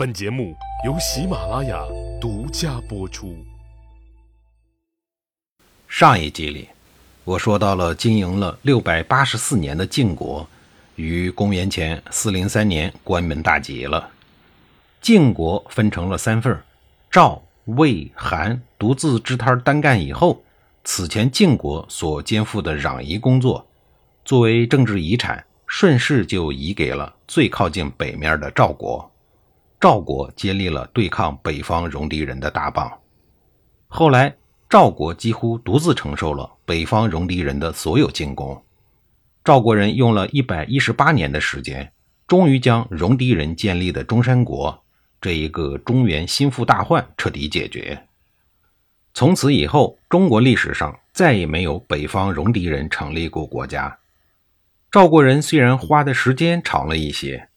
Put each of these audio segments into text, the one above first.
本节目由喜马拉雅独家播出。上一集里，我说到了经营了六百八十四年的晋国，于公元前四零三年关门大吉了。晋国分成了三份赵、魏、韩独自支摊单干以后，此前晋国所肩负的攘夷工作，作为政治遗产，顺势就移给了最靠近北面的赵国。赵国接力了对抗北方戎狄人的大棒，后来赵国几乎独自承受了北方戎狄人的所有进攻。赵国人用了一百一十八年的时间，终于将戎狄人建立的中山国这一个中原心腹大患彻底解决。从此以后，中国历史上再也没有北方戎狄人成立过国家。赵国人虽然花的时间长了一些。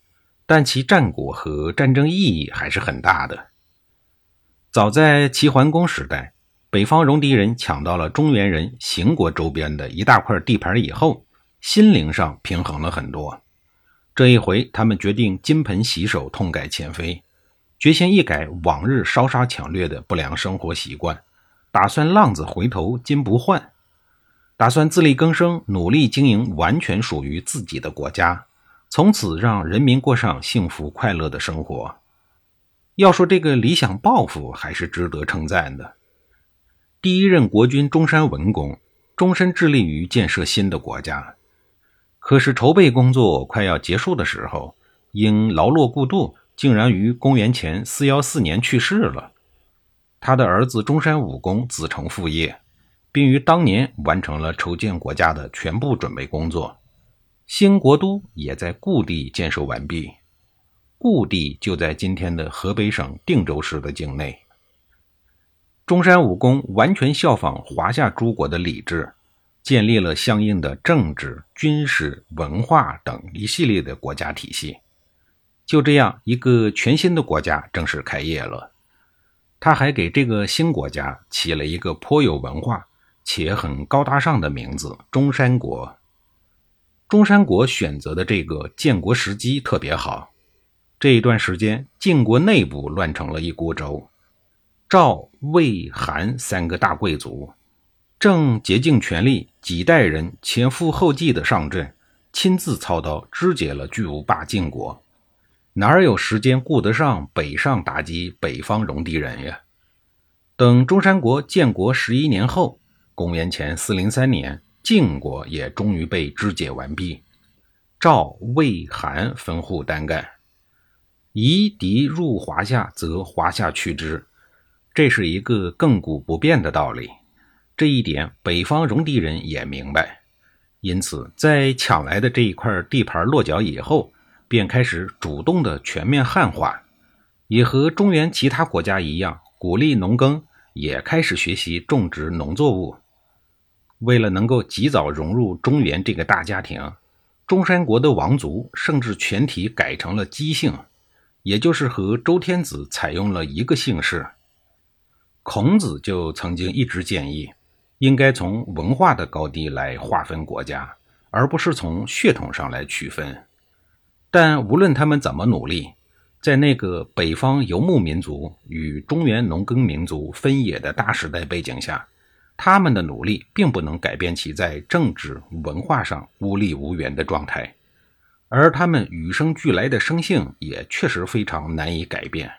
但其战果和战争意义还是很大的。早在齐桓公时代，北方戎狄人抢到了中原人邢国周边的一大块地盘以后，心灵上平衡了很多。这一回，他们决定金盆洗手，痛改前非，决心一改往日烧杀抢掠的不良生活习惯，打算浪子回头金不换，打算自力更生，努力经营完全属于自己的国家。从此让人民过上幸福快乐的生活。要说这个理想抱负，还是值得称赞的。第一任国君中山文公终身致力于建设新的国家，可是筹备工作快要结束的时候，因劳碌过度，竟然于公元前四幺四年去世了。他的儿子中山武公子承父业，并于当年完成了筹建国家的全部准备工作。新国都也在故地建设完毕，故地就在今天的河北省定州市的境内。中山武功完全效仿华夏诸国的礼制，建立了相应的政治、军事、文化等一系列的国家体系。就这样，一个全新的国家正式开业了。他还给这个新国家起了一个颇有文化且很高大上的名字——中山国。中山国选择的这个建国时机特别好，这一段时间晋国内部乱成了一锅粥，赵、魏、韩三个大贵族正竭尽全力，几代人前赴后继的上阵，亲自操刀肢解了巨无霸晋国，哪有时间顾得上北上打击北方戎狄人呀？等中山国建国十一年后，公元前四零三年。晋国也终于被肢解完毕，赵、魏、韩分户单干，夷狄入华夏，则华夏去之，这是一个亘古不变的道理。这一点，北方戎狄人也明白，因此在抢来的这一块地盘落脚以后，便开始主动的全面汉化，也和中原其他国家一样，鼓励农耕，也开始学习种植农作物。为了能够及早融入中原这个大家庭，中山国的王族甚至全体改成了姬姓，也就是和周天子采用了一个姓氏。孔子就曾经一直建议，应该从文化的高低来划分国家，而不是从血统上来区分。但无论他们怎么努力，在那个北方游牧民族与中原农耕民族分野的大时代背景下。他们的努力并不能改变其在政治文化上孤立无援的状态，而他们与生俱来的生性也确实非常难以改变。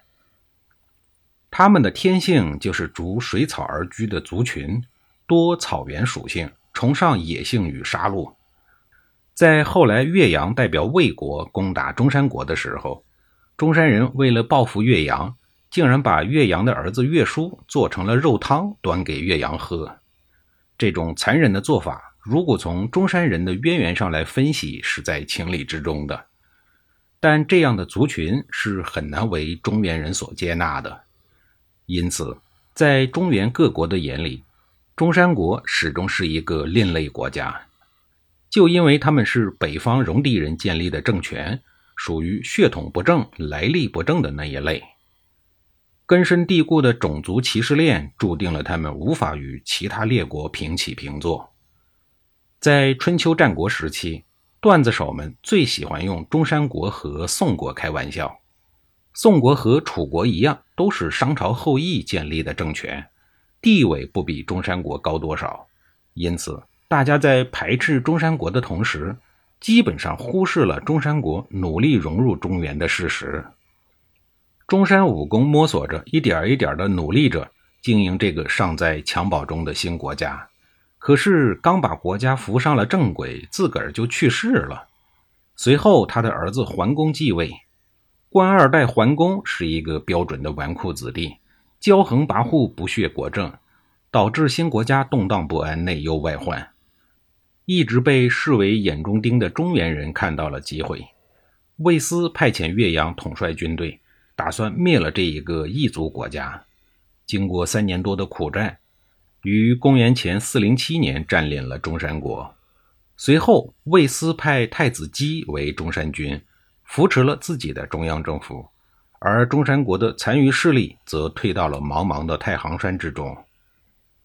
他们的天性就是逐水草而居的族群，多草原属性，崇尚野性与杀戮。在后来岳阳代表魏国攻打中山国的时候，中山人为了报复岳阳。竟然把岳阳的儿子岳叔做成了肉汤，端给岳阳喝。这种残忍的做法，如果从中山人的渊源上来分析，是在情理之中的。但这样的族群是很难为中原人所接纳的。因此，在中原各国的眼里，中山国始终是一个另类国家。就因为他们是北方戎狄人建立的政权，属于血统不正、来历不正的那一类。根深蒂固的种族歧视链注定了他们无法与其他列国平起平坐。在春秋战国时期，段子手们最喜欢用中山国和宋国开玩笑。宋国和楚国一样，都是商朝后裔建立的政权，地位不比中山国高多少。因此，大家在排斥中山国的同时，基本上忽视了中山国努力融入中原的事实。中山武功摸索着，一点一点的努力着经营这个尚在襁褓中的新国家。可是，刚把国家扶上了正轨，自个儿就去世了。随后，他的儿子桓公继位。官二代桓公是一个标准的纨绔子弟，骄横跋扈，不屑国政，导致新国家动荡不安，内忧外患。一直被视为眼中钉的中原人看到了机会，魏斯派遣岳阳统帅军队，打算灭了这一个异族国家。经过三年多的苦战，于公元前四零七年占领了中山国。随后，魏斯派太子姬为中山君。扶持了自己的中央政府，而中山国的残余势力则退到了茫茫的太行山之中。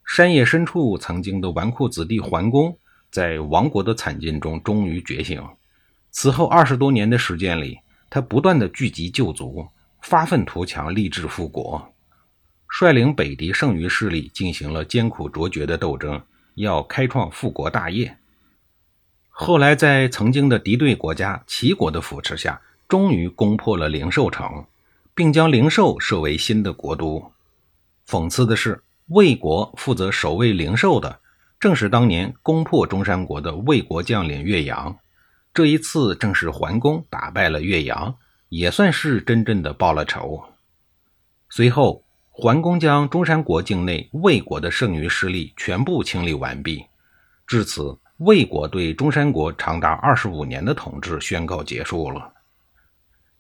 山野深处，曾经的纨绔子弟桓公，在亡国的惨境中终于觉醒。此后二十多年的时间里，他不断的聚集旧族，发愤图强，立志复国，率领北狄剩余势力进行了艰苦卓绝的斗争，要开创复国大业。后来，在曾经的敌对国家齐国的扶持下，终于攻破了灵寿城，并将灵寿设为新的国都。讽刺的是，魏国负责守卫灵寿的，正是当年攻破中山国的魏国将领岳阳。这一次，正是桓公打败了岳阳，也算是真正的报了仇。随后，桓公将中山国境内魏国的剩余势力全部清理完毕，至此。魏国对中山国长达二十五年的统治宣告结束了。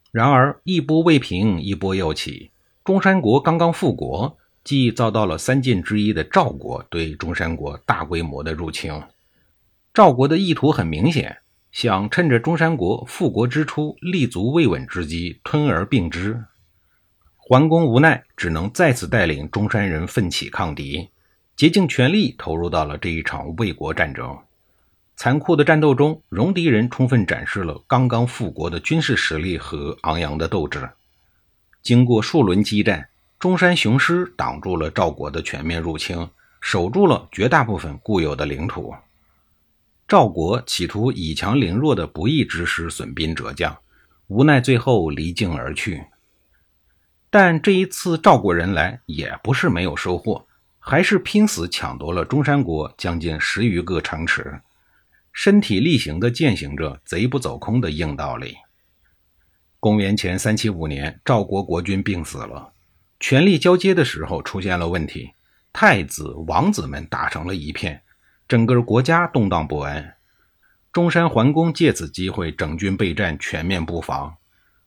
然而，一波未平，一波又起。中山国刚刚复国，即遭到了三晋之一的赵国对中山国大规模的入侵。赵国的意图很明显，想趁着中山国复国之初立足未稳之机吞而并之。桓公无奈，只能再次带领中山人奋起抗敌，竭尽全力投入到了这一场魏国战争。残酷的战斗中，戎狄人充分展示了刚刚复国的军事实力和昂扬的斗志。经过数轮激战，中山雄狮挡住了赵国的全面入侵，守住了绝大部分固有的领土。赵国企图以强凌弱的不义之师损兵折将，无奈最后离境而去。但这一次赵国人来也不是没有收获，还是拼死抢夺了中山国将近十余个城池。身体力行地践行着“贼不走空”的硬道理。公元前三七五年，赵国国君病死了，权力交接的时候出现了问题，太子、王子们打成了一片，整个国家动荡不安。中山桓公借此机会整军备战，全面布防，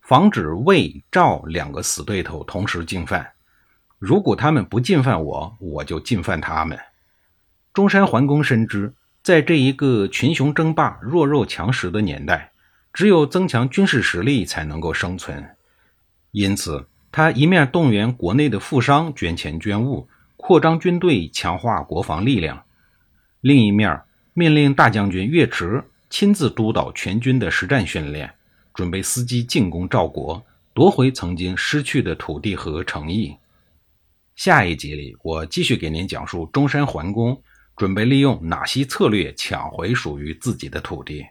防止魏、赵两个死对头同时进犯。如果他们不进犯我，我就进犯他们。中山桓公深知。在这一个群雄争霸、弱肉强食的年代，只有增强军事实力才能够生存。因此，他一面动员国内的富商捐钱捐物，扩张军队，强化国防力量；另一面命令大将军岳池亲自督导全军的实战训练，准备伺机进攻赵国，夺回曾经失去的土地和诚意。下一集里，我继续给您讲述中山桓公。准备利用哪些策略抢回属于自己的土地？